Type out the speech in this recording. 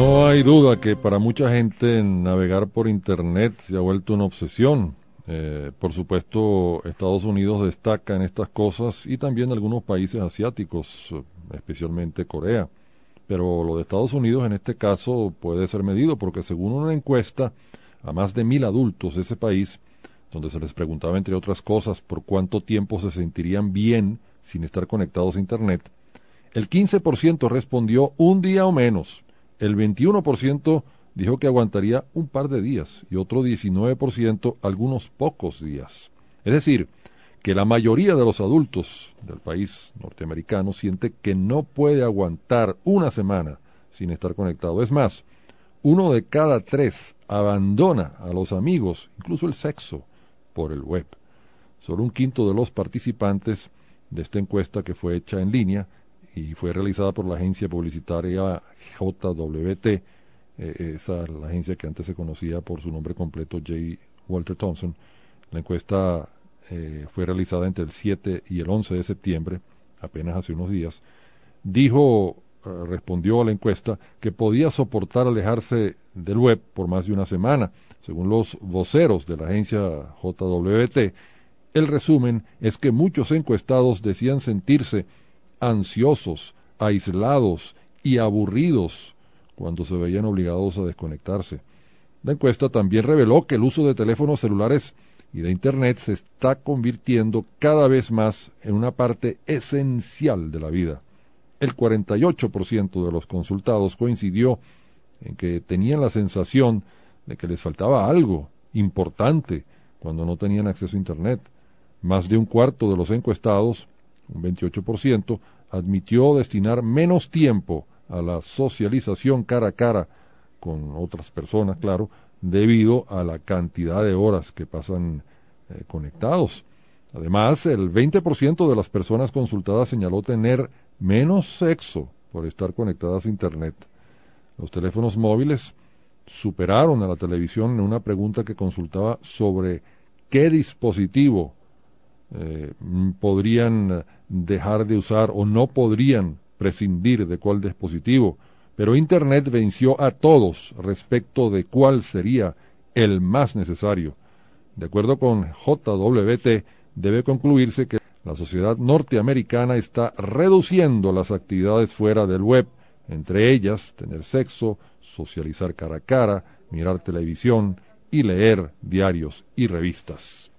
No hay duda que para mucha gente navegar por Internet se ha vuelto una obsesión. Eh, por supuesto, Estados Unidos destaca en estas cosas y también algunos países asiáticos, especialmente Corea. Pero lo de Estados Unidos en este caso puede ser medido porque según una encuesta a más de mil adultos de ese país, donde se les preguntaba entre otras cosas por cuánto tiempo se sentirían bien sin estar conectados a Internet, el 15% respondió un día o menos, el 21% dijo que aguantaría un par de días y otro 19% algunos pocos días. Es decir, que la mayoría de los adultos del país norteamericano siente que no puede aguantar una semana sin estar conectado. Es más, uno de cada tres abandona a los amigos, incluso el sexo, por el web. Solo un quinto de los participantes de esta encuesta que fue hecha en línea y fue realizada por la agencia publicitaria JWT, eh, esa la agencia que antes se conocía por su nombre completo J. Walter Thompson. La encuesta eh, fue realizada entre el 7 y el 11 de septiembre, apenas hace unos días. Dijo, eh, respondió a la encuesta, que podía soportar alejarse del web por más de una semana. Según los voceros de la agencia JWT, el resumen es que muchos encuestados decían sentirse ansiosos, aislados y aburridos cuando se veían obligados a desconectarse. La encuesta también reveló que el uso de teléfonos celulares y de Internet se está convirtiendo cada vez más en una parte esencial de la vida. El 48% de los consultados coincidió en que tenían la sensación de que les faltaba algo importante cuando no tenían acceso a Internet. Más de un cuarto de los encuestados un 28%, admitió destinar menos tiempo a la socialización cara a cara con otras personas, claro, debido a la cantidad de horas que pasan eh, conectados. Además, el 20% de las personas consultadas señaló tener menos sexo por estar conectadas a Internet. Los teléfonos móviles superaron a la televisión en una pregunta que consultaba sobre qué dispositivo eh, podrían dejar de usar o no podrían prescindir de cuál dispositivo, pero Internet venció a todos respecto de cuál sería el más necesario. De acuerdo con JWT, debe concluirse que la sociedad norteamericana está reduciendo las actividades fuera del web, entre ellas tener sexo, socializar cara a cara, mirar televisión y leer diarios y revistas.